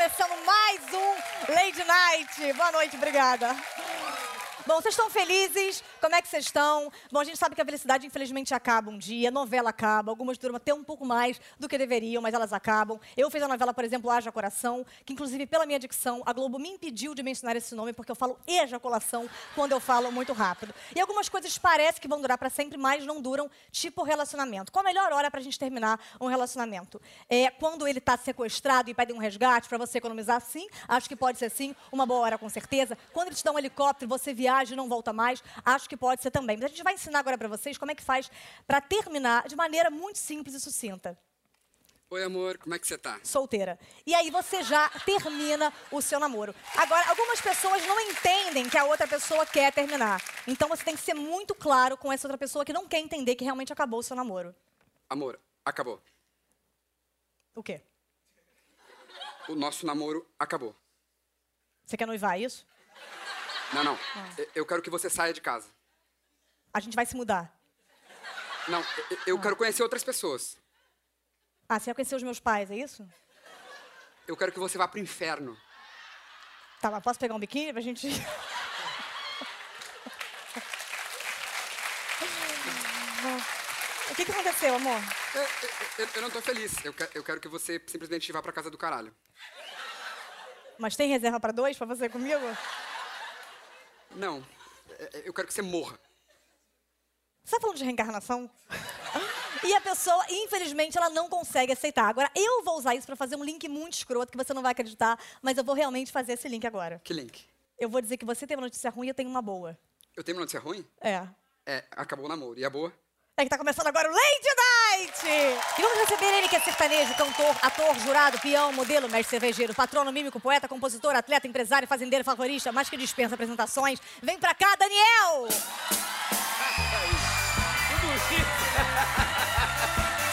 começando mais um Lady Night. Boa noite, obrigada. Bom, vocês estão felizes? Como é que vocês estão? Bom, a gente sabe que a felicidade, infelizmente, acaba um dia, a novela acaba, algumas duram até um pouco mais do que deveriam, mas elas acabam. Eu fiz a novela, por exemplo, Haja Coração, que, inclusive, pela minha dicção, a Globo me impediu de mencionar esse nome, porque eu falo ejaculação quando eu falo muito rápido. E algumas coisas parecem que vão durar para sempre, mas não duram, tipo relacionamento. Qual a melhor hora para a gente terminar um relacionamento? É quando ele está sequestrado e pede um resgate para você economizar? Sim, acho que pode ser sim, uma boa hora com certeza. Quando ele te dá um helicóptero, você viaja e não volta mais, acho que pode ser também. Mas a gente vai ensinar agora para vocês como é que faz para terminar de maneira muito simples e sucinta. Oi, amor, como é que você tá? Solteira. E aí você já termina o seu namoro. Agora, algumas pessoas não entendem que a outra pessoa quer terminar. Então você tem que ser muito claro com essa outra pessoa que não quer entender que realmente acabou o seu namoro. Amor, acabou. O quê? O nosso namoro acabou. Você quer noivar é isso? Não, não. Ah. Eu quero que você saia de casa. A gente vai se mudar. Não, eu ah. quero conhecer outras pessoas. Ah, você vai conhecer os meus pais, é isso? Eu quero que você vá pro inferno. Tá, mas posso pegar um biquíni pra gente. o que, que aconteceu, amor? Eu, eu, eu, não tô feliz. Eu, eu quero que você simplesmente vá pra casa do caralho. Mas tem reserva pra dois pra você comigo? Não. Eu quero que você morra. Você tá falando de reencarnação? E a pessoa, infelizmente, ela não consegue aceitar. Agora, eu vou usar isso para fazer um link muito escroto que você não vai acreditar, mas eu vou realmente fazer esse link agora. Que link? Eu vou dizer que você tem uma notícia ruim e eu tenho uma boa. Eu tenho uma notícia ruim? É. É, acabou o namoro. E a boa? É que tá começando agora o Lady Night! E vamos receber ele que é sertanejo, cantor, ator, jurado, peão, modelo, mestre cervejeiro, patrono, mímico, poeta, compositor, atleta, empresário, fazendeiro, favorista, mas que dispensa apresentações. Vem pra cá, Daniel! Tudo isso!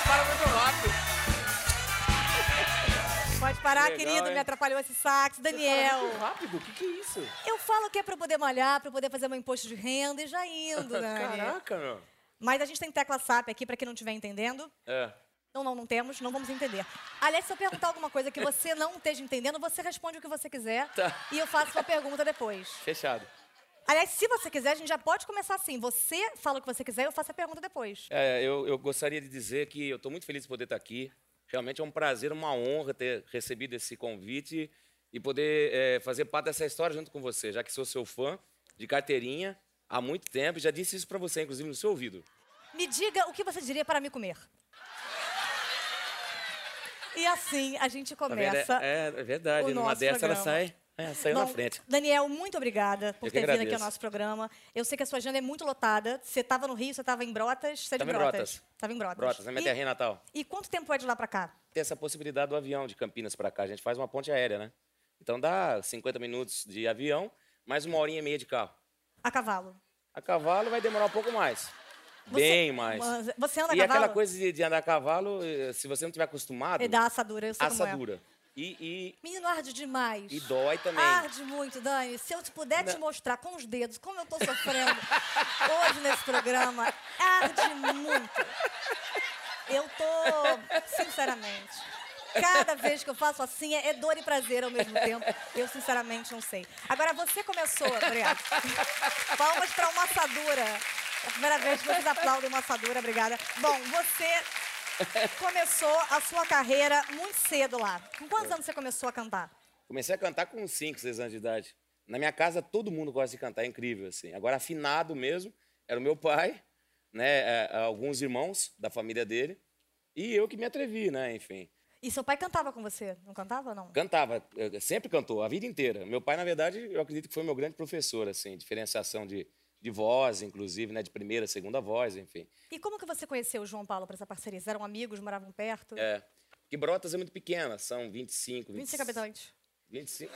Para muito rápido! Pode parar, legal, querido, hein? me atrapalhou esse sax. Daniel. Você rápido? O que, que é isso? Eu falo que é pra poder malhar, pra poder fazer meu imposto de renda e já indo, né? Caraca, meu. Mas a gente tem tecla SAP aqui, para quem não estiver entendendo. É. Não, não, não temos, não vamos entender. Aliás, se eu perguntar alguma coisa que você não esteja entendendo, você responde o que você quiser. Tá. E eu faço uma pergunta depois. Fechado. Aliás, se você quiser, a gente já pode começar assim. Você fala o que você quiser e eu faço a pergunta depois. É, eu, eu gostaria de dizer que eu estou muito feliz de poder estar aqui. Realmente é um prazer, uma honra ter recebido esse convite e poder é, fazer parte dessa história junto com você, já que sou seu fã de carteirinha há muito tempo. Já disse isso para você, inclusive, no seu ouvido. Me diga o que você diria para me comer. E assim a gente tá começa. É, é verdade, numa dessa programa. ela sai. É, saiu Bom, na frente. Daniel, muito obrigada por ter vindo aqui ao nosso programa. Eu sei que a sua agenda é muito lotada. Você estava no Rio, você estava em Brotas. Você é de Brotas. em Brotas. Estava em Brotas. Brotas, na minha terrinha natal. E quanto tempo é de lá para cá? Tem essa possibilidade do avião de Campinas para cá. A gente faz uma ponte aérea, né? Então dá 50 minutos de avião, mais uma horinha e meia de carro. A cavalo? A cavalo vai demorar um pouco mais. Bem mais. Você anda a cavalo? E aquela coisa de, de, andar a cavalo, eh, se você não tiver acostumado... E dá assadura, eu sei assadura. como é. E, e, Menino, arde demais. E dói também. Arde muito, Dani. Se eu puder não. te mostrar com os dedos como eu tô sofrendo hoje nesse programa, arde muito. Eu tô, sinceramente, cada vez que eu faço assim é dor e prazer ao mesmo tempo. Eu, sinceramente, não sei. Agora, você começou, obrigada. Palmas para uma assadura. É a primeira vez que vocês aplaudem uma assadura, obrigada. Bom, você começou a sua carreira muito cedo lá. Com quantos anos você começou a cantar? Comecei a cantar com 5, 6 anos de idade. Na minha casa, todo mundo gosta de cantar, é incrível, assim. Agora, afinado mesmo, era o meu pai, né, é, alguns irmãos da família dele, e eu que me atrevi, né, enfim. E seu pai cantava com você? Não cantava, não? Cantava, sempre cantou, a vida inteira. Meu pai, na verdade, eu acredito que foi meu grande professor, assim, diferenciação de de voz, inclusive, né? De primeira, segunda voz, enfim. E como que você conheceu o João Paulo para essa parceria? Vocês eram amigos, moravam perto? É. Que Brotas é muito pequena, são 25, 20... 25 habitantes. 25.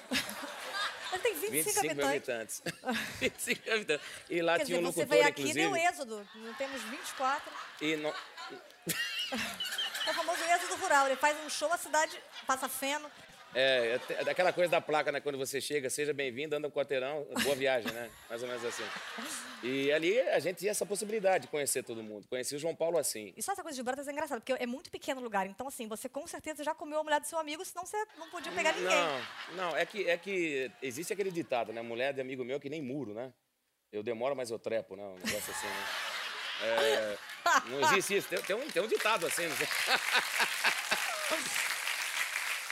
Ele tem 25, 25 habitantes. habitantes. 25 habitantes. E lá Quer tinha dizer, um locutor, você veio aqui inclusive. deu êxodo. Não temos 24. E não... é o famoso êxodo rural. Ele faz um show, a cidade passa feno. É, é daquela coisa da placa, né? Quando você chega, seja bem-vindo, anda um quarteirão, boa viagem, né? Mais ou menos assim. E ali a gente tinha essa possibilidade de conhecer todo mundo. Conheci o João Paulo assim. E só essa coisa de Brotas é engraçada, porque é muito pequeno o lugar. Então, assim, você com certeza já comeu a mulher do seu amigo, senão você não podia pegar ninguém. Não, não, é que, é que existe aquele ditado, né? Mulher de amigo meu que nem muro, né? Eu demoro, mas eu trepo, né? Um negócio assim, né? É, não existe isso. Tem, tem, um, tem um ditado assim. Não sei.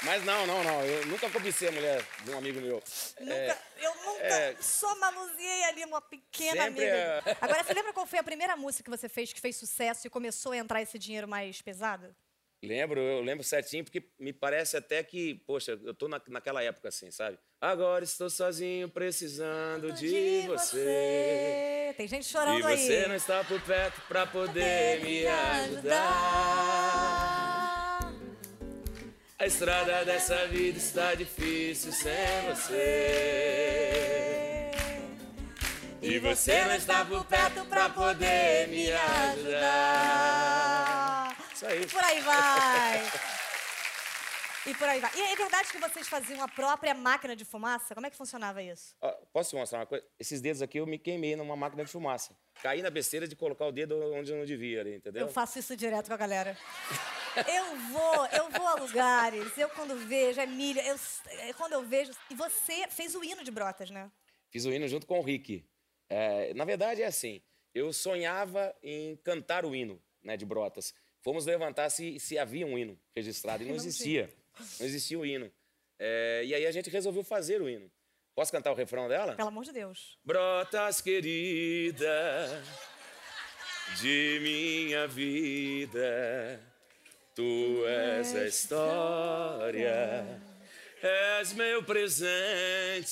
Mas não, não, não. Eu nunca cobicei a mulher de um amigo meu. Nunca, é, eu nunca é, só manuseei ali uma pequena amiga. É... Agora, você lembra qual foi a primeira música que você fez que fez sucesso e começou a entrar esse dinheiro mais pesado? Lembro, eu lembro certinho, porque me parece até que, poxa, eu tô na, naquela época assim, sabe? Agora estou sozinho, precisando de, de você. você. Tem gente chorando aí. E você não está por perto pra poder me ajudar. A estrada dessa vida está difícil sem você. E você não está por perto pra poder me ajudar. Isso aí. Por aí vai. E por aí vai. E é verdade que vocês faziam a própria máquina de fumaça? Como é que funcionava isso? posso te mostrar uma coisa? Esses dedos aqui eu me queimei numa máquina de fumaça. Caí na besteira de colocar o dedo onde eu não devia ali, entendeu? Eu faço isso direto com a galera. Eu vou, eu vou a lugares, eu quando vejo, Emília, eu, é, quando eu vejo. E você fez o hino de Brotas, né? Fiz o hino junto com o Rick. É, na verdade, é assim: eu sonhava em cantar o hino né, de Brotas. Fomos levantar se, se havia um hino registrado e não, não existia. Não existia o hino. É, e aí a gente resolveu fazer o hino. Posso cantar o refrão dela? Pelo amor de Deus. Brotas querida de minha vida Tu és a história, és meu presente,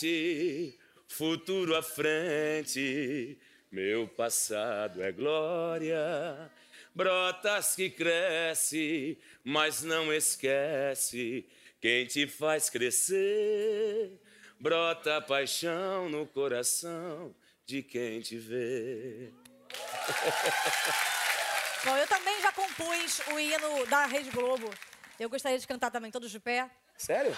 futuro à frente, meu passado é glória. Brotas que cresce, mas não esquece quem te faz crescer. Brota paixão no coração de quem te vê. Bom, eu também já compus o hino da Rede Globo. Eu gostaria de cantar também, todos de pé. Sério?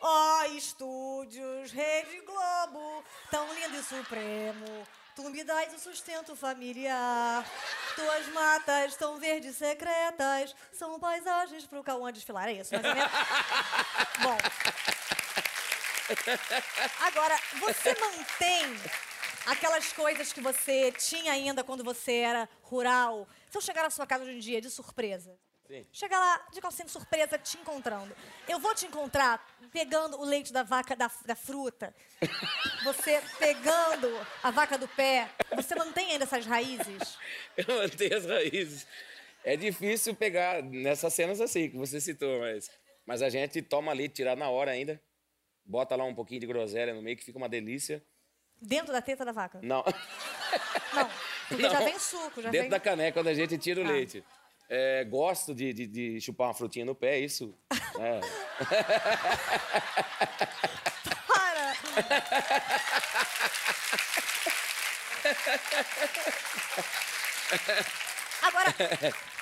Ó oh, estúdios, Rede Globo, tão lindo e supremo. Tu me dás o sustento familiar. Tuas matas tão verdes secretas são paisagens pro Cauã desfilar. É isso, mais ou menos. Bom. Agora, você mantém aquelas coisas que você tinha ainda quando você era rural. Se eu chegar na sua casa hoje em dia de surpresa, Sim. Chega lá, de calcinha surpresa, te encontrando. Eu vou te encontrar pegando o leite da vaca da, da fruta. Você pegando a vaca do pé. Você mantém ainda essas raízes? Eu mantenho as raízes. É difícil pegar nessas cenas assim que você citou, mas, mas a gente toma ali, tirar na hora ainda. Bota lá um pouquinho de groselha no meio, que fica uma delícia. Dentro da teta da vaca? Não. Não, porque Não. já vem suco, já Dentro vem... da caneca, quando a gente tira o ah. leite. É, gosto de, de, de, chupar uma frutinha no pé, isso. É. Para! Agora,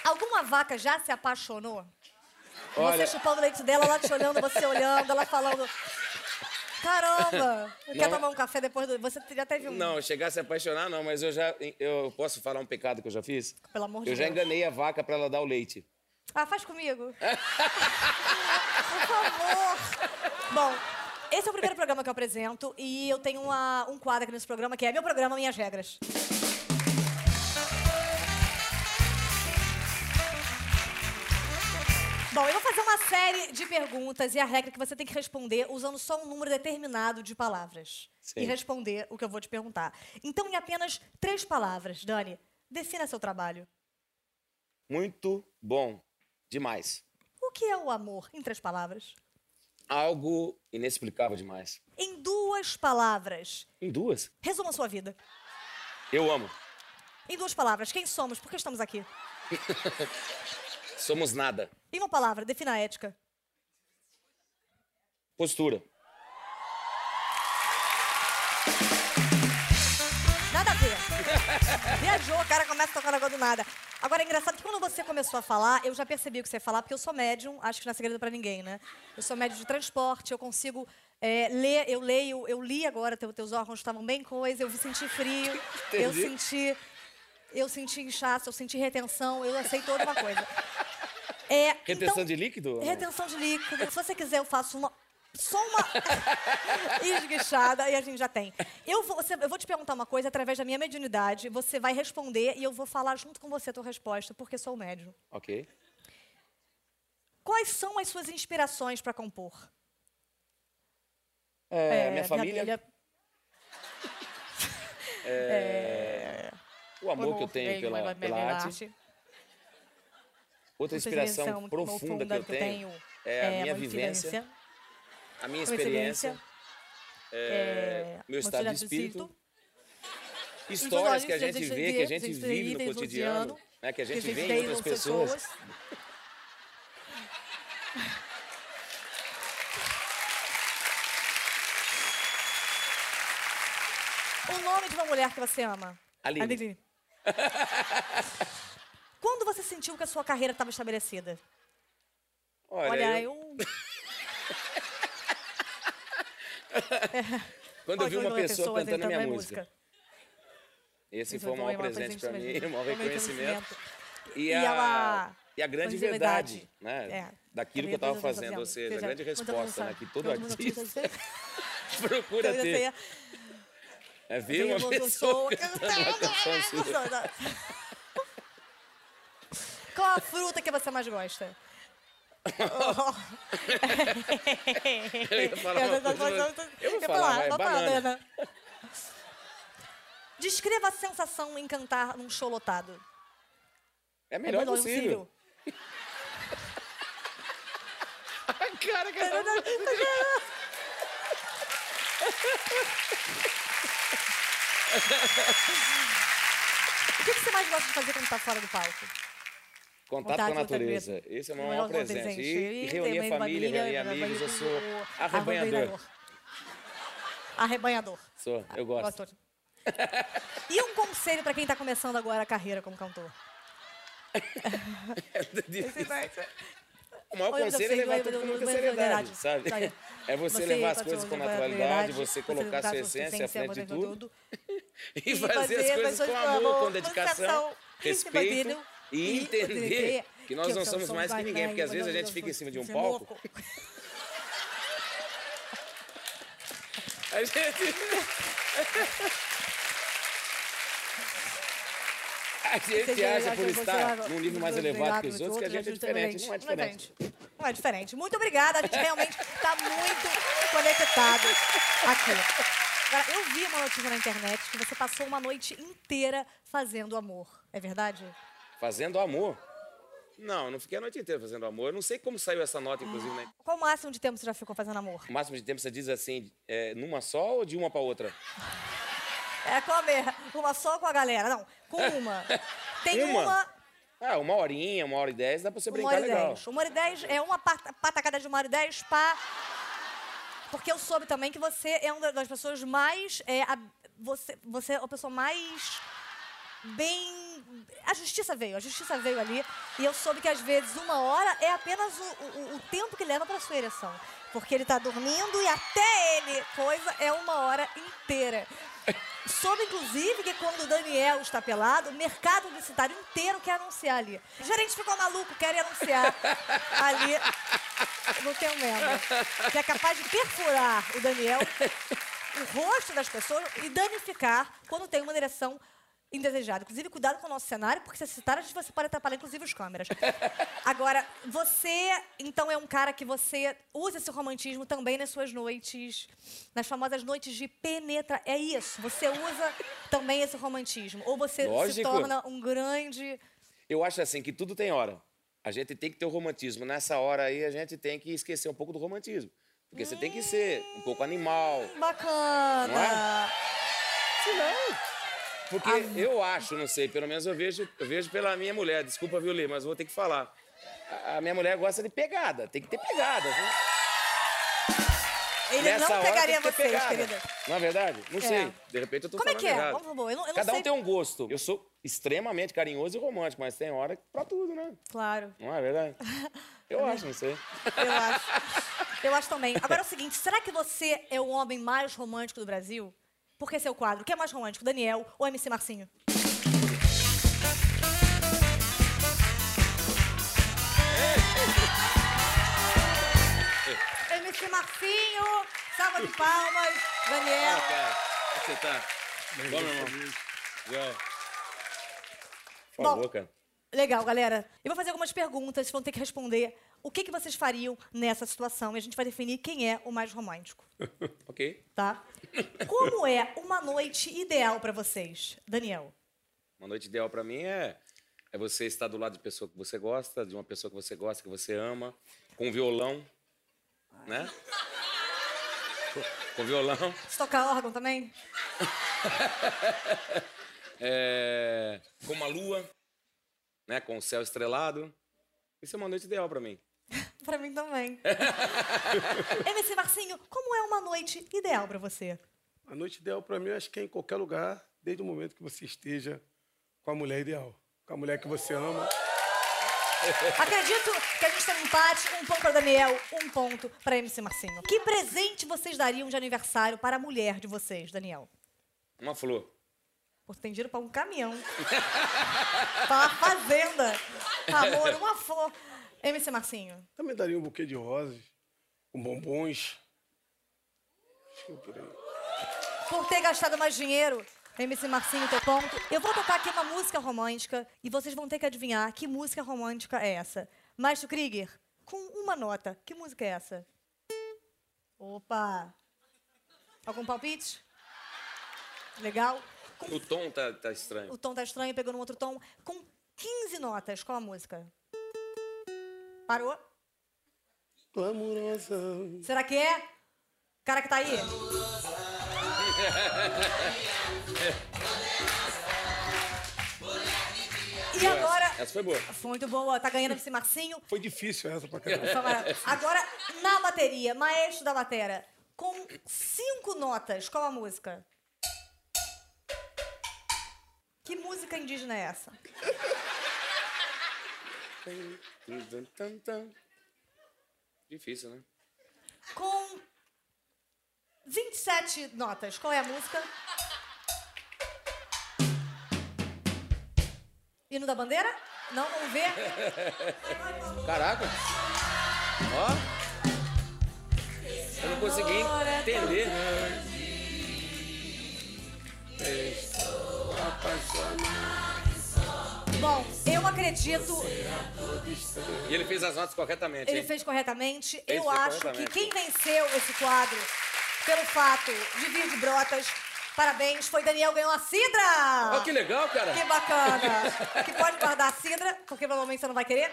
alguma vaca já se apaixonou? Olha... Você chupando o leite dela, ela te olhando, você olhando, ela falando. Caramba! Não, quer tomar um café depois do. Você já teve um. Não, chegar a se apaixonar, não, mas eu já. Eu posso falar um pecado que eu já fiz? Pelo amor de eu Deus. Eu já enganei a vaca para ela dar o leite. Ah, faz comigo. Por favor. Bom, esse é o primeiro programa que eu apresento e eu tenho uma, um quadro aqui nesse programa que é meu programa, Minhas Regras. Bom, eu vou fazer uma série de perguntas e a regra é que você tem que responder usando só um número determinado de palavras. Sim. E responder o que eu vou te perguntar. Então, em apenas três palavras, Dani, defina seu trabalho. Muito bom. Demais. O que é o amor, em três palavras? Algo inexplicável demais. Em duas palavras. Em duas? Resuma a sua vida. Eu amo. Em duas palavras, quem somos? Por que estamos aqui? Somos nada. Em uma palavra, defina a ética. Postura. Nada a ver. Viajou, o cara começa a tocar negócio do nada. Agora, é engraçado que quando você começou a falar, eu já percebi o que você ia falar, porque eu sou médium, acho que não é segredo pra ninguém, né? Eu sou médium de transporte, eu consigo é, ler, eu leio, eu li agora, teu, teus órgãos estavam bem coisa, eu senti frio, eu Entendi. senti. Eu senti inchaço, eu senti retenção, eu sei toda uma coisa. É, Retenção então- de líquido? Retenção de líquido. Se você quiser, eu faço uma. Só uma esguichada e a gente já tem. Eu vou, você- eu vou te perguntar uma coisa através da minha mediunidade. Você vai responder e eu vou falar junto com você a tua resposta, porque sou médium. Ok. Quais são as suas inspirações para compor? É, minha família, filha, o amor que eu amor, tenho pela, pela arte. arte. Outra inspiração inspiração profunda que eu tenho é a minha uma vivência, a minha experiência, é, meu uma estado de espírito, histórias que a gente vê, que a gente vive no cotidiano, né, que a gente vê em outras pessoas. O nome de uma mulher que você ama? Aline. Quando você sentiu que a sua carreira estava estabelecida? Olha, Olha, eu, eu... quando eu vi uma pessoa cantando então, minha é música, esse Isso foi um também maior presente para mim, um maior reconhecimento. E, E a, ela- e a grande verdade, verdade. né? É. Daquilo que eu estava fazendo, ou seja, a grande resposta né, que todo artista procura ter. É ver uma pessoa cantando uma canção sua. Qual a fruta que você mais gosta? Eu ia falar uma coisa, mas eu vou falar, vai, uma banana. banana. Descreva a sensação em cantar num show lotado. É melhor melhor possível. A cara que ela... O que que você mais gosta de fazer quando está fora do palco? Contato Vontade com a natureza. Esse é o meu maior presente. presente. E, e reunir família, família, reunir amigos. Eu sou arrebanhador. Arrebanhador. Sou, eu gosto. Gostou. E um conselho para quem está começando agora a carreira como cantor? O maior Olha, conselho é levar tudo com muita seriedade, sabe? Sabe? É você, levar as coisas com naturalidade, você colocar sua essência à frente de tudo e fazer as coisas com amor, com dedicação, respeito e entender que nós não somos mais que ninguém, porque às vezes a gente fica em cima de um palco, a gente... A gente acha por estar num nível mais elevado que os outros que a gente é diferente. Não é diferente. Não é diferente. Muito obrigada. A gente realmente está muito conectado aqui. Agora, eu vi uma notícia na internet que você passou uma noite inteira fazendo amor. É verdade? Fazendo amor. Não, não fiquei a noite inteira fazendo amor. Eu não sei como saiu essa nota, inclusive, né? Qual o máximo de tempo você já ficou fazendo amor? O máximo de tempo você diz assim, é, numa só ou de uma para outra? É com a mer- uma só com a galera. Não, com uma. Tem Uma? uma, Ah, uma horinha, uma hora e dez, dá pra você uma brincar hora legal. dez. Uma hora e dez é uma pat- patacada de uma hora e dez pra... Porque eu soube também que você é uma das pessoas mais... É, a- você, você é a pessoa mais bem... A justiça veio, a justiça veio ali. E eu soube que às vezes uma hora é apenas o, o- o tempo que leva para sua ereção. Porque ele tá dormindo e até ele, coisa, é uma hora inteira. Soube, inclusive, que quando o Daniel está pelado, o mercado publicitário inteiro quer anunciar ali. O gerente ficou maluco, quer anunciar ali no teu membro. Que é capaz de perfurar o Daniel, o rosto das pessoas e danificar quando tem uma direção indesejada. Inclusive, cuidado com o nosso cenário, porque se citar, a gente você pode atrapalhar, inclusive, os câmeras. Agora, você, então, é um cara que você usa esse romantismo também nas suas noites, nas famosas noites de penetra. É isso, você usa também esse romantismo. Ou você se Lógico. torna um grande... Eu acho assim que tudo tem hora. A gente tem que ter o romantismo. Nessa hora aí, a gente tem que esquecer um pouco do romantismo. Porque você tem que ser um pouco animal. Bacana! Não é? Se não. Porque eu acho, não sei, pelo menos eu vejo, eu vejo pela minha mulher. Desculpa, viu, Lê, mas vou ter que falar. A- A minha mulher gosta de pegada, tem que ter pegada. Viu? Ele nessa não hora pegaria ter vocês, pegada. querida. Não é verdade? Não É. sei. De repente eu tô Como é falando que é? errado. Vamos, vamos, eu não- eu não Cada um sei. tem um gosto. Eu sou extremamente carinhoso e romântico, mas tem hora pra tudo, né? Claro, Não é verdade? Eu acho, não sei. eu acho. Eu acho também. Agora é o seguinte, será que você é o homem mais romântico do Brasil? Por que seu quadro? Quem é mais romântico, Daniel ou MC Marcinho? MC Marcinho, salva de palmas, Daniel. Ah, cara. Como você tá? Bom, meu irmão. Já. Por Bom. favor, cara. Legal, galera. Eu vou fazer algumas perguntas, vocês vão ter que responder o que, que vocês fariam nessa situação e a gente vai definir quem é o mais romântico, Ok. tá? Como é uma noite ideal pra vocês, Daniel? Uma noite ideal pra mim é, é você estar do lado de pessoa que você gosta, de uma pessoa que você gosta, que você ama, com violão, né? Com violão. Você toca órgão também? É, com uma lua, né? Com o céu estrelado. Isso é uma noite ideal pra mim. Pra mim também. MC Marcinho, como é uma noite ideal pra você? A noite ideal para mim, acho que é em qualquer lugar, desde o momento que você esteja com a mulher ideal, com a mulher que você ama. Acredito que a gente tem um empate, um ponto para Daniel, um ponto para MC Marcinho. Que presente vocês dariam de aniversário para a mulher de vocês, Daniel? Uma flor. Pô, tem dinheiro para um caminhão. para uma fazenda. Amor, uma flor. MC Marcinho. Também daria um buquê de rosas, com bombons. Acho que é por aí. Por ter gastado mais dinheiro, MC Marcinho, teu ponto. Eu vou tocar aqui uma música romântica e vocês vão ter que adivinhar que música romântica é essa. Maestro Krieger, com uma nota, que música é essa? Opa! Algum palpite? Legal? Com O tom tá, tá estranho. O tom tá estranho, pegou num outro tom. Com 15 notas, qual a música? Parou? Glamurosa. Será que é? Cara que tá aí? E agora. Essa foi boa. Foi muito boa, tá ganhando esse Marcinho. Foi difícil essa pra caramba. Agora, na bateria, maestro da bateria, com cinco notas, qual a música? Que música indígena é essa? Difícil, né? Com 27 notas, qual é a música? Hino da bandeira? Não, vamos ver. Caraca! Ó! Eu não consegui entender. Bom, eu acredito, E ele fez as notas corretamente. ele hein? fez corretamente. Ele eu fez acho que corretamente. quem venceu esse quadro, pelo fato de vir de Brotas, parabéns, foi Daniel ganhou a Cidra! Ó, que legal, cara! Que bacana! que pode guardar a cidra, porque provavelmente você não vai querer.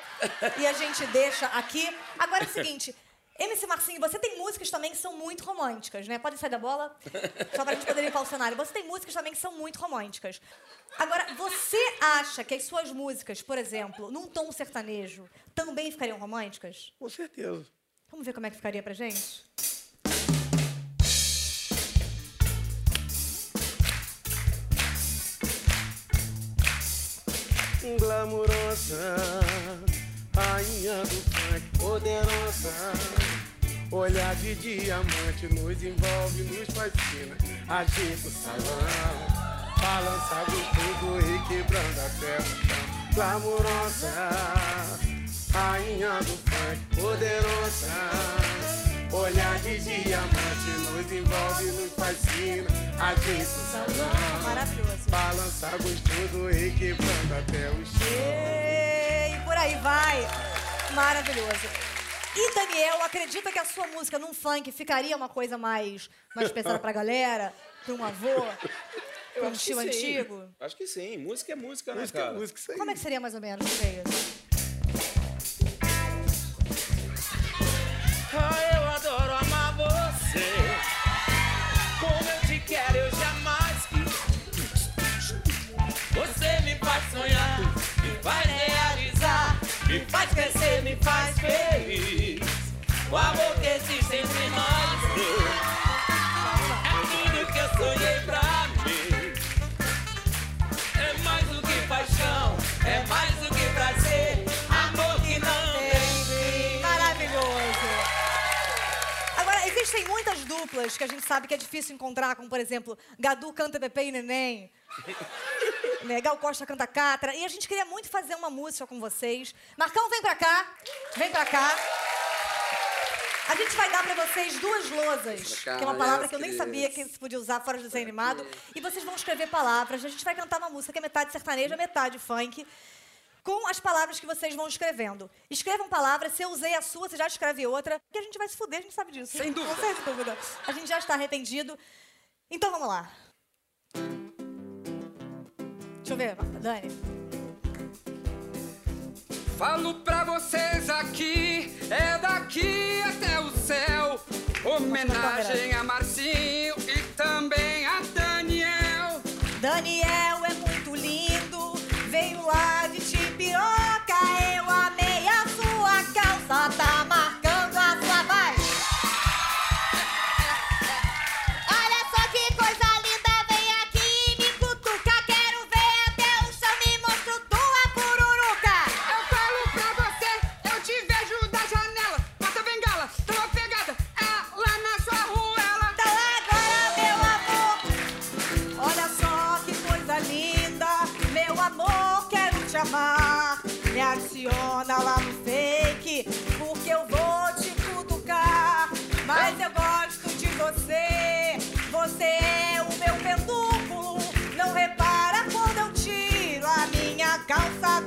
E a gente deixa aqui. Agora é o seguinte. MC Marcinho, você tem músicas também que são muito românticas, né? Pode sair da bola? Só pra gente poder limpar o cenário. Você tem músicas também que são muito românticas. Agora, você acha que as suas músicas, por exemplo, num tom sertanejo, também ficariam românticas? Com certeza. Vamos ver como é que ficaria pra gente? Glamurosa, rainha do funk, poderosa. Olhar de diamante nos envolve, nos fascina. Agita o salão, balança gostoso e quebrando até o chão. Glamurosa, rainha do funk, poderosa. Olhar de diamante nos envolve, nos fascina. Agita o salão. Maravilhoso. Balança gostoso e quebrando até o chão. E por aí vai. Maravilhoso. E Daniel, acredita que a sua música num funk ficaria uma coisa mais, mais pesada pra galera? Pra um avô? Pra um tio sim. antigo? Acho que sim. Música é música, né, Música é cara? música, isso aí. Como é que seria mais ou menos? Sei. Ah, eu adoro amar você. Como eu te quero, eu jamais quis. Você me faz sonhar, me faz realizar, me faz crescer, me faz feliz. O amor que existe entre nós é tudo que eu sonhei pra mim. É mais do que paixão, é mais do que prazer. Amor que não tem fim. Maravilhoso. Agora, existem muitas duplas que a gente sabe que é difícil encontrar, como por exemplo, Gadu canta Pepe e Neném. Né? Gal Costa canta Catra. E a gente queria muito fazer uma música com vocês. Marcão, vem pra cá. Vem pra cá. A gente vai dar pra vocês duas lousas, que é uma palavra que eu nem sabia que se podia usar fora do desenho animado. E vocês vão escrever palavras. A gente vai cantar uma música que é metade sertaneja, metade funk com as palavras que vocês vão escrevendo. Escrevam palavras, se eu usei a sua, você já escreve outra, que a gente vai se fuder, a gente sabe disso. Sem dúvida. Certa dúvida. A gente já está arrependido. Então vamos lá. Deixa eu ver, Dani. Falo pra vocês aqui, é daqui até o céu. Homenagem a Marcinho e também a Daniel. Daniel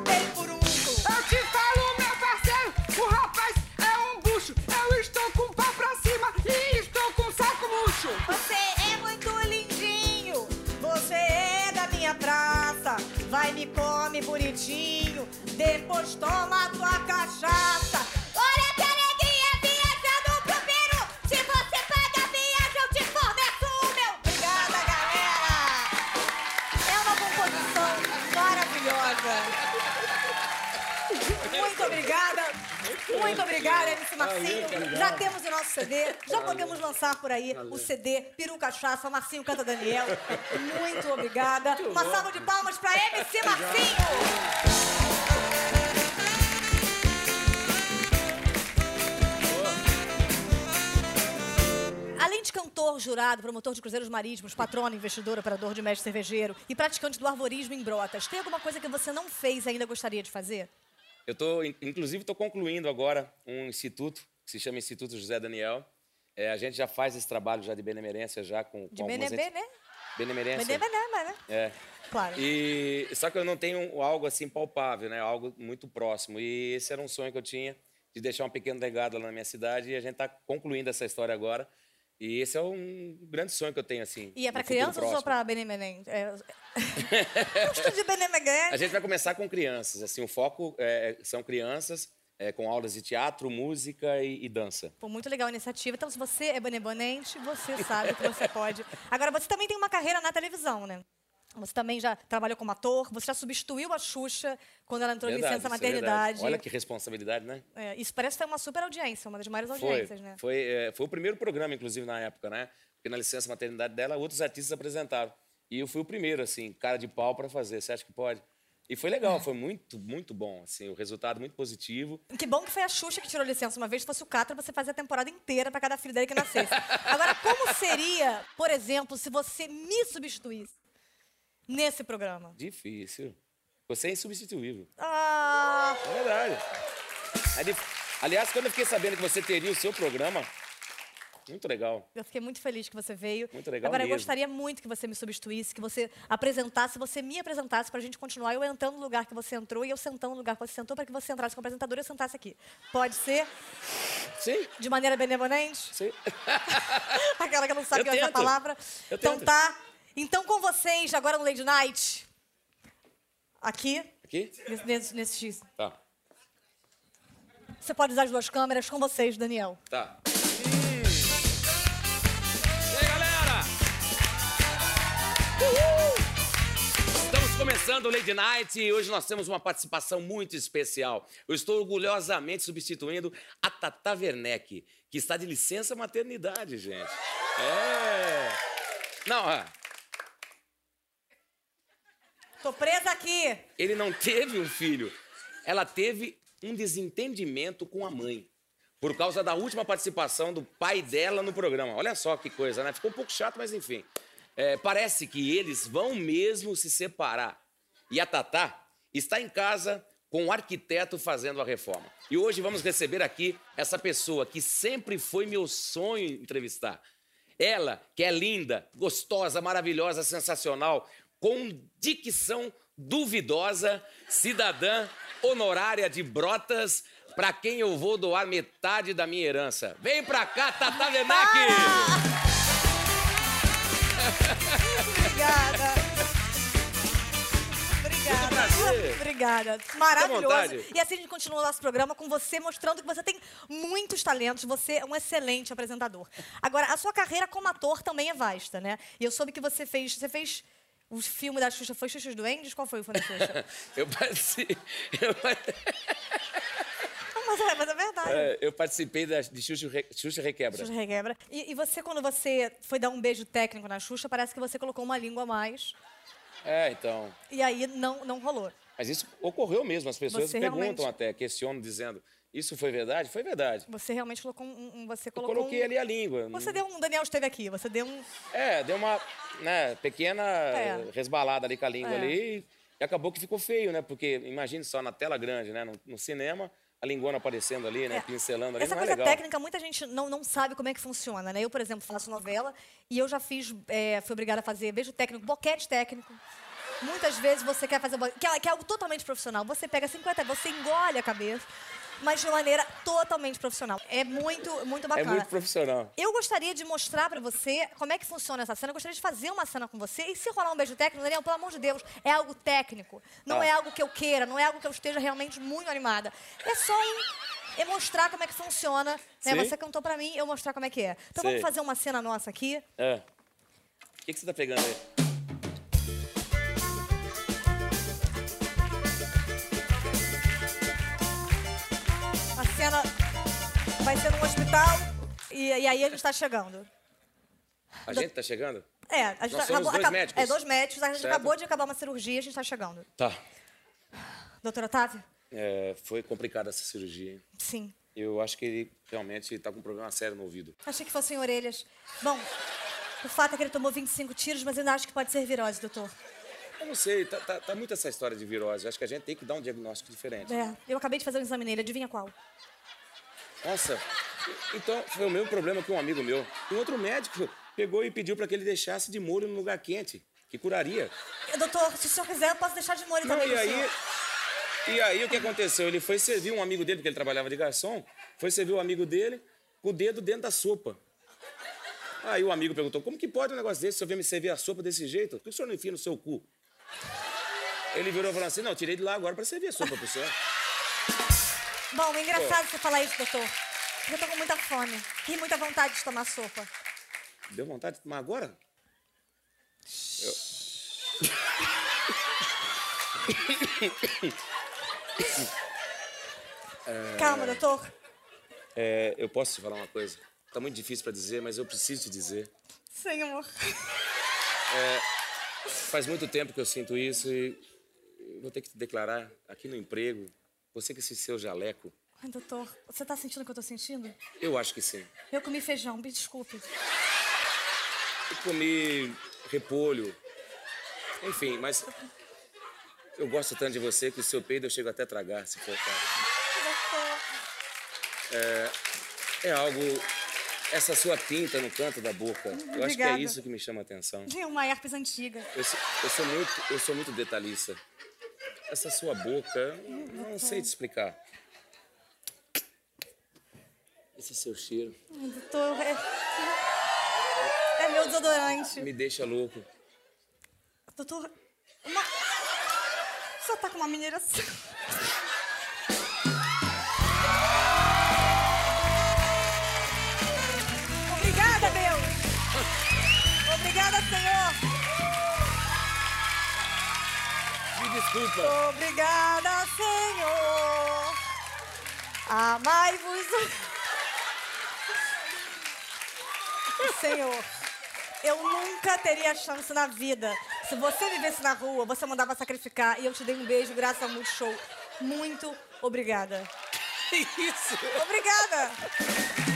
tem furunco. Eu te falo, meu parceiro, o rapaz é um bucho. Eu estou com o pau pra cima e estou com o saco murcho. Você é muito lindinho, você é da minha praça. Vai me come bonitinho, depois toma tua cachaça. Obrigada, MC Marcinho. Já temos o nosso CD. Já podemos lançar por aí o CD Peru Cachaça, Marcinho Canta Daniel. Muito obrigada. Uma salva de palmas para MC Marcinho. Além de cantor, jurado, promotor de cruzeiros marítimos, patrono, investidor, operador de mestre cervejeiro e praticante do arborismo em Brotas, tem alguma coisa que você não fez e ainda gostaria de fazer? Eu tô, in- inclusive, estou concluindo agora um instituto que se chama Instituto José Daniel. É, a gente já faz esse trabalho já de benemerência já com, De com algumas BNB, enti- né? Benemerência. BNB, né? É. Claro. E só que eu não tenho algo assim palpável, né? Algo muito próximo. E esse era um sonho que eu tinha de deixar um pequeno legado lá na minha cidade e a gente está concluindo essa história agora. E esse é um grande sonho que eu tenho assim. E é futuro crianças ou pra Benemenem? É... Gosto de Benemenem. A gente vai começar com crianças. Assim, o foco é, são crianças é, com aulas de teatro, música e, e dança. Pô, muito legal a iniciativa. Então, se você é benevolente, você sabe que você pode. Agora, você também tem uma carreira na televisão, né? Você também já trabalhou como ator, você já substituiu a Xuxa quando ela entrou em Verdade, licença isso é maternidade. Olha que responsabilidade, né? É, isso parece ter uma super audiência, uma das maiores Foi, audiências, né? foi, é, foi o primeiro programa, inclusive, na época, né? Porque na licença maternidade dela, outros artistas apresentaram. E eu fui o primeiro, assim, cara de pau para fazer. Você acha que pode? E foi legal, foi muito, muito bom, assim, o resultado muito positivo. Que bom que foi a Xuxa que tirou licença uma vez. Se fosse o Catra, você fazia a temporada inteira para cada filho dele que nascesse. Agora, como seria, por exemplo, se você me substituísse nesse programa? Difícil. Você é insubstituível. Ah, É verdade. É Aliás, quando eu fiquei sabendo que você teria o seu programa, muito legal. eu fiquei muito feliz que você veio. Muito legal Agora, eu mesmo. gostaria muito que você me substituísse, que você apresentasse, você me apresentasse para a gente continuar. Eu entrando no lugar que você entrou e eu sentando no lugar que você sentou, para que você entrasse como apresentadora e eu sentasse aqui. Pode ser? Sim, De maneira benevolente? sim. Aquela que não sabe Eu que é tento. palavra. Eu então tento. tá. Então com vocês, agora no Lady Night. Aqui, Aqui? nesse, nesse, nesse X. Tá, Você pode usar as duas câmeras com vocês, Daniel. tá. E aí, galera? Uhul! Estamos começando o Lady Night e hoje nós temos uma participação muito especial. Eu estou orgulhosamente substituindo a Tata Werneck, que está de licença maternidade, gente. É. Não, ah, Tô presa aqui. ele não teve um filho. Ela teve um desentendimento com a mãe. por causa da última participação do pai dela no programa. Olha só que coisa, né? Ficou um pouco chato, mas enfim. É, parece que eles vão mesmo se separar. E a Tatá está em casa com o arquiteto fazendo a reforma. E hoje vamos receber aqui essa pessoa que sempre foi meu sonho entrevistar. Ela, que é linda, gostosa, maravilhosa, sensacional, com dicção duvidosa, cidadã honorária de Brotas, para quem eu vou doar metade da minha herança. Vem pra cá, Tata Werneck! Obrigada. Obrigada. Obrigada. Maravilhoso. E assim a gente continua o nosso programa com você mostrando que você tem muitos talentos, você é um excelente apresentador. Agora, a sua carreira como ator também é vasta, né? E eu soube que você fez. Você fez. O filme da Xuxa foi Xuxa Duendes? Qual foi o filme da Xuxa? Eu, partici- eu mas, é, mas é verdade. é, eu participei da, de Xuxa, Re- Xuxa Requebra. Xuxa requebra. E, e você, quando você foi dar um beijo técnico na Xuxa, parece que você colocou uma língua a mais. É, então. E aí não, não rolou. Mas isso ocorreu mesmo. As pessoas Você perguntam realmente- até, questionam, dizendo: Isso foi verdade? Foi verdade. Você realmente colocou um. um- você Eu colocou coloquei um- ali a língua. Você deu um. Daniel esteve aqui, você deu um. É, deu uma né, pequena É. resbalada ali com a língua É. ali e acabou que ficou feio, né? Porque imagine só na tela grande, né? No, no cinema, a linguona aparecendo ali, né? É. Pincelando ali, Essa não é coisa legal. técnica, muita gente não, não sabe como é que funciona, né? Eu, por exemplo, faço novela e eu já fiz, é, fui obrigada a fazer beijo técnico, boquete técnico. Muitas vezes você quer fazer boquete, que é, que é algo totalmente profissional. Você pega 50, você engole a cabeça, mas de maneira totalmente profissional. É muito, muito É bacana. muito profissional. Eu gostaria de mostrar pra você como é que funciona essa cena. Eu gostaria de fazer uma cena com você. E se rolar um beijo técnico, Daniel, pelo amor de Deus, é algo técnico. Não Ah. é algo que eu queira, não é algo que eu esteja realmente muito animada. É só um. É mostrar como é que funciona. Né? Sim. Você cantou pra mim, eu mostrar como é que é. Então Sei. vamos fazer uma cena nossa aqui. É. O que, que você tá pegando aí? Hospital. E, e aí a gente tá chegando. A gente tá chegando? É, a gente Nós tá- somos dois acab- médicos. É, dois médicos. A gente Certo. acabou de acabar uma cirurgia, a gente tá chegando. Tá. Doutor Otávio? É, foi complicada essa cirurgia. hein? Sim. Eu acho que ele realmente tá com um problema sério no ouvido. Achei que fossem orelhas. Bom, o fato é que ele tomou 25 tiros, mas ainda acho que pode ser virose, doutor. Eu não sei, tá, tá, tá muito essa história de virose. Acho que a gente tem que dar um diagnóstico diferente. É, eu acabei de fazer um exame nele, adivinha qual? Nossa, então foi o mesmo problema que um amigo meu. Um outro médico pegou e pediu para que ele deixasse de molho no lugar quente, que curaria. Eh, Doutor, se o senhor quiser, eu posso deixar de molho Não, também e aí, e aí o que aconteceu? Ele foi servir um amigo dele, porque ele trabalhava de garçom, foi servir o amigo dele com o dedo dentro da sopa. Aí o amigo perguntou, como que pode um negócio desse, o senhor vem me servir a sopa desse jeito? Por que o senhor não enfia no seu cu? Ele virou e falou assim, não, tirei de lá agora para servir a sopa pro senhor. Bom, é engraçado você falar isso, doutor. Eu tô com muita fome e muita vontade de tomar sopa. Deu vontade de tomar agora? Calma, doutor. É, eu posso te falar uma coisa? Tá muito difícil para dizer, mas eu preciso te dizer. Senhor. Faz muito tempo que eu sinto isso e eu vou ter que te declarar aqui no emprego, você com esse seu jaleco, Ai, doutor, você tá sentindo o que eu tô sentindo? eu acho que sim. Eu comi feijão, me desculpe. Eu comi repolho, enfim, mas eu gosto tanto de você que o seu peido eu chego até a tragar, se for o caso. Doutor. É algo, essa sua pinta no canto da boca, eu acho que é Obrigada. isso que me chama a atenção. É uma herpes antiga. Eu sou, eu sou muito, eu sou muito detalhista. Essa sua boca, não sei te explicar. Esse seu cheiro doutor, é... É meu desodorante. me deixa louco. Doutor, uma... Senhor tá com uma mineração. Obrigada, Deus! Obrigada, Senhor! Me desculpa. Obrigada, Senhor! Amai-vos. Senhor, eu nunca teria chance na vida. Se você vivesse na rua, você mandava sacrificar e eu te dei um beijo graças ao Multishow. Muito obrigada. Isso! Obrigada!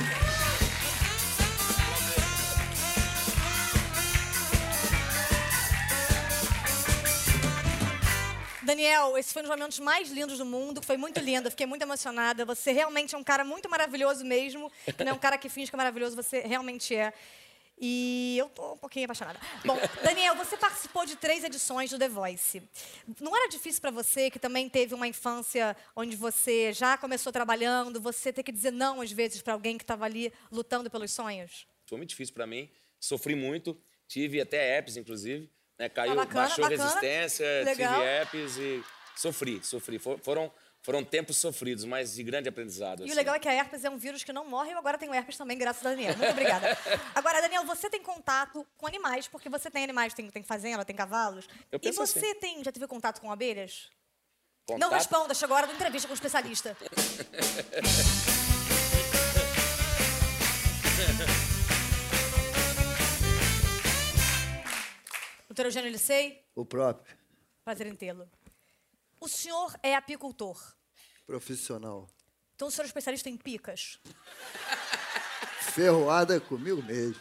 Daniel, esse foi um dos momentos mais lindos do mundo, foi muito lindo, fiquei muito emocionada. Você realmente é um cara muito maravilhoso mesmo, não é um cara que finge que é maravilhoso, você realmente é. E eu tô um pouquinho apaixonada. Bom, Daniel, você participou de três edições do The Voice. Não era difícil para você, que também teve uma infância onde você já começou trabalhando, você ter que dizer não às vezes para alguém que estava ali lutando pelos sonhos? Foi muito difícil para mim. Sofri muito. Tive até apps, inclusive. Né? Caiu, Ah, bacana, baixou bacana. resistência, Legal. tive apps e sofri, sofri. For- Foram, foram tempos sofridos, mas de grande aprendizado. E assim. o legal é que a herpes é um vírus que não morre, eu agora tenho herpes também, graças a Daniel. Muito obrigada. Agora, Daniel, você tem contato com animais, porque você tem animais, tem, tem fazenda, tem cavalos. Eu e penso você assim. tem, já teve contato com abelhas? Não Contato- responda, chegou a hora da entrevista com o especialista. Doutor Eugênio Licei, O próprio. prazer em tê-lo. O senhor é apicultor, Profissional. então o senhor é especialista em picas. Ferroada comigo mesmo.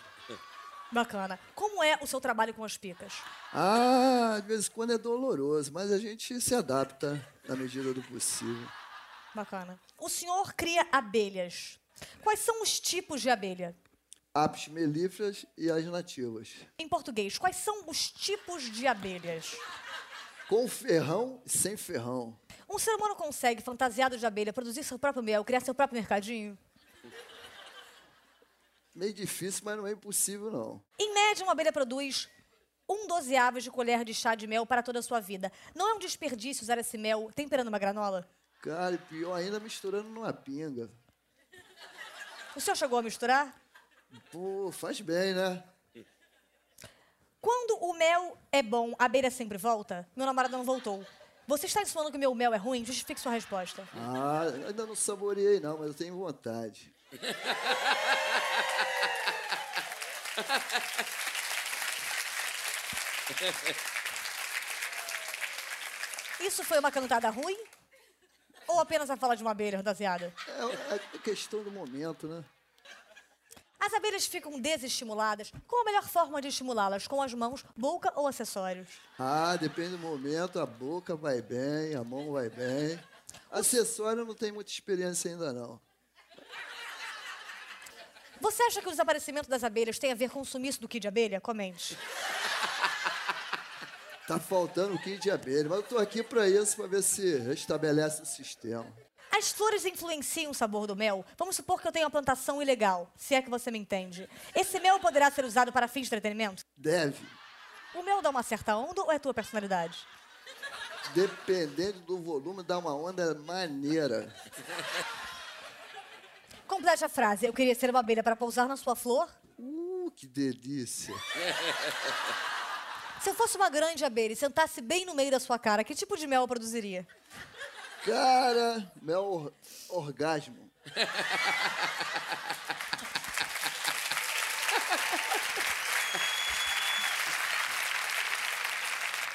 Bacana. Como é o seu trabalho com as picas? Ah, de vez em quando é doloroso, mas a gente se adapta na medida do possível. Bacana. O senhor cria abelhas. Quais são os tipos de abelha? Apis melíferas e as nativas. Em português, quais são os tipos de abelhas? Com ferrão e sem ferrão. Um ser humano consegue, fantasiado de abelha, produzir seu próprio mel, criar seu próprio mercadinho? Meio difícil, mas não é impossível, não. Em média, uma abelha produz um dozeavos de colher de chá de mel para toda a sua vida. Não é um desperdício usar esse mel temperando uma granola? Cara, e pior ainda misturando numa pinga. O senhor chegou a misturar? Pô, faz bem, né? Quando o mel é bom, a abelha sempre volta? Meu namorado não voltou. Você está insinuando que meu mel é ruim? Justifique sua resposta. Ah, ainda não saboreei, não, mas eu tenho vontade. Isso foi uma cantada ruim? Ou apenas a fala de uma abelha fantasiada? É, é questão do momento, né? As abelhas ficam desestimuladas. Qual a melhor forma de estimulá-las? Com as mãos, boca ou acessórios? Ah, depende do momento, a boca vai bem, a mão vai bem. Acessório não tenho muita experiência ainda, não. Você acha que o desaparecimento das abelhas tem a ver com o sumiço do kit de abelha? Comente. Tá faltando o kit de abelha, mas eu tô aqui para isso, para ver se restabelece o sistema. As flores influenciam o sabor do mel? Vamos supor que eu tenho uma plantação ilegal, se é que você me entende. Esse mel poderá ser usado para fins de entretenimento? Deve, O mel dá uma certa onda ou é tua personalidade? dependendo do volume, dar uma onda maneira. Complete a frase. Eu queria ser uma abelha para pousar na sua flor. Uh, que delícia. Se eu fosse uma grande abelha e sentasse bem no meio da sua cara, que tipo de mel eu produziria? Cara, meu or- orgasmo.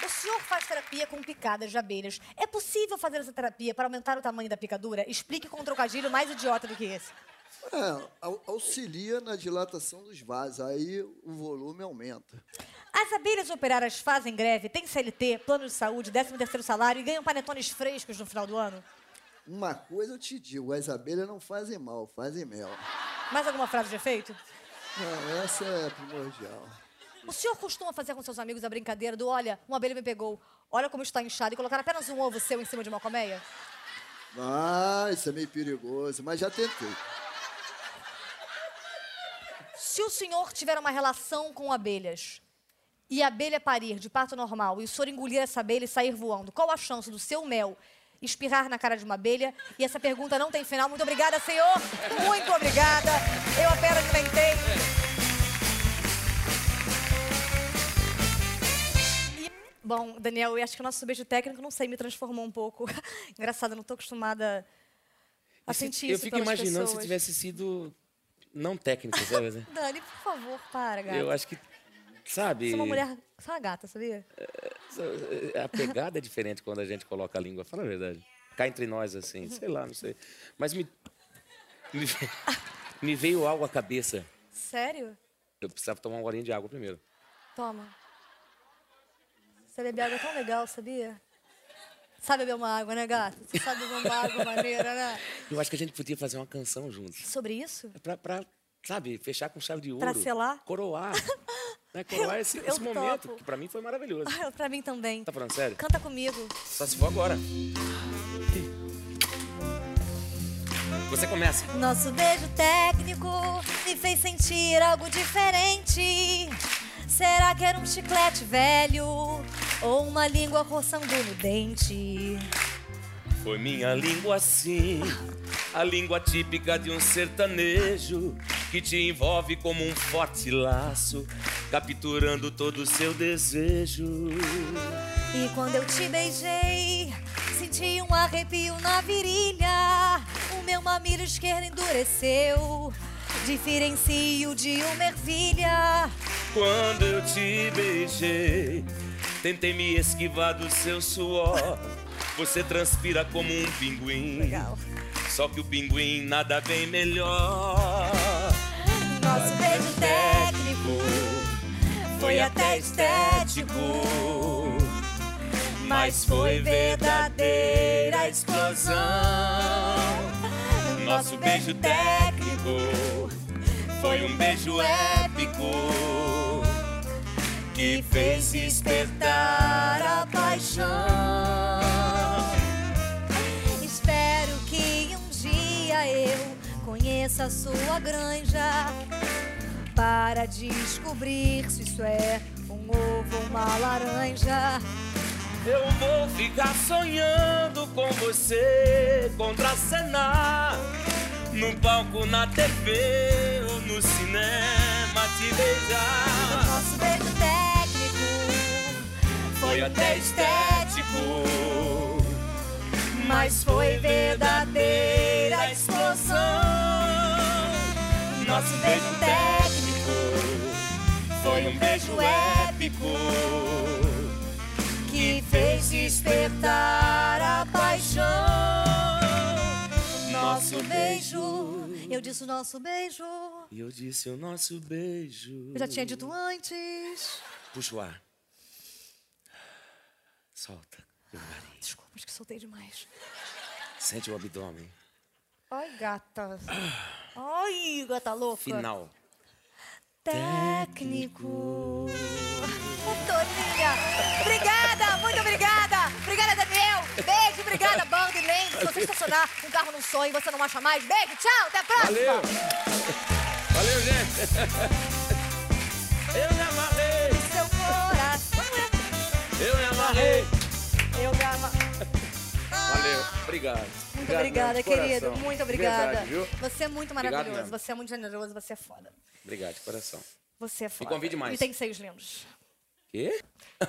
O senhor faz terapia com picadas de abelhas. É possível fazer essa terapia para aumentar o tamanho da picadura? Explique com um trocadilho mais idiota do que esse. É, au- auxilia na dilatação dos vasos, aí o volume aumenta. As abelhas operárias fazem greve, têm CLT, plano de saúde, 13 terceiro salário e ganham panetones frescos no final do ano? Uma coisa eu te digo, as abelhas não fazem mal, fazem mel. Mais alguma frase de efeito? Não, essa é primordial. O senhor costuma fazer com seus amigos a brincadeira do olha, uma abelha me pegou, olha como está inchado e colocar apenas um ovo seu em cima de uma colmeia? Ah, isso é meio perigoso, mas já tentei. Se o senhor tiver uma relação com abelhas e a abelha parir de parto normal e o senhor engolir essa abelha e sair voando, qual a chance do seu mel espirrar na cara de uma abelha? E essa pergunta não tem final. Muito obrigada, senhor. Muito obrigada. Eu apenas inventei. Bom, Daniel, eu acho que o nosso beijo técnico, não sei, me transformou um pouco. Engraçado, eu não tô acostumada a E se- sentir eu isso fico pelas imaginando se pessoas. tivesse sido não técnico, sabe? Dani, por favor, para, gata. Eu acho que, sabe? Você é uma mulher. Você é uma gata, sabia? A pegada é diferente quando a gente coloca a língua, fala a verdade. Cá entre nós, assim. Sei lá, não sei. Mas me. Me, me veio algo à cabeça. Sério? Eu precisava tomar um golinho de água primeiro. Toma. Você bebe água tão legal, sabia? Sabe beber uma água, né, gata? Você sabe beber uma água maneira, né? Eu acho que a gente podia fazer uma canção juntos. Sobre isso? Pra, pra sabe, fechar com chave de ouro. Pra selar? Coroar. né? Coroar esse, Eu- esse eu momento, topo. que pra mim foi maravilhoso. Ah, pra mim também. Tá falando sério? Canta comigo. Só se for agora. Você começa. Nosso beijo técnico me fez sentir algo diferente. Será que era um chiclete velho ou uma língua roçando no dente? Foi minha língua sim, a língua típica de um sertanejo que te envolve como um forte laço, capturando todo o seu desejo. E quando eu te beijei, senti um arrepio na virilha. O meu mamilo esquerdo endureceu. Diferencio de uma ervilha. Quando eu te beijei, tentei me esquivar do seu suor. Você transpira como um pinguim. Legal. Só que o pinguim nada bem melhor. Nosso beijo técnico foi até estético. Mas foi verdadeira explosão. Nosso beijo técnico foi um beijo épico que fez despertar a paixão. Espero que um dia eu conheça a sua granja para descobrir se isso é um ovo ou uma laranja. Eu vou ficar sonhando com você contracenar no palco, na TV ou no cinema te beijar. Nosso beijo técnico Foi até estético, mas foi verdadeira explosão. Nosso beijo técnico foi um beijo épico que fez despertar a paixão. Nosso beijo, eu disse o nosso beijo. E eu disse o nosso beijo. Eu já tinha dito antes. Puxa o ar. Solta. devagarinho. Desculpa, acho que soltei demais. Sente o abdômen. Ai, gata. Ai, gata louca. Final. Técnico. Toninha. Obrigada, muito obrigada. Obrigada, Daniel. Beijo, obrigada, banda e lente. Se você estacionar um carro no sonho e você não acha mais, beijo, tchau, até a próxima. Valeu! Valeu, gente! Eu me amarrei! Seu coração é... Eu me amarrei! Me. Valeu, obrigado. Muito obrigada, querido. Muito obrigada. Verdade, viu? Você é muito Obrigado maravilhoso. Você é muito generoso. Você é foda. Obrigado, de coração. Você é foda. convide mais. E tem seios lindos. Quê?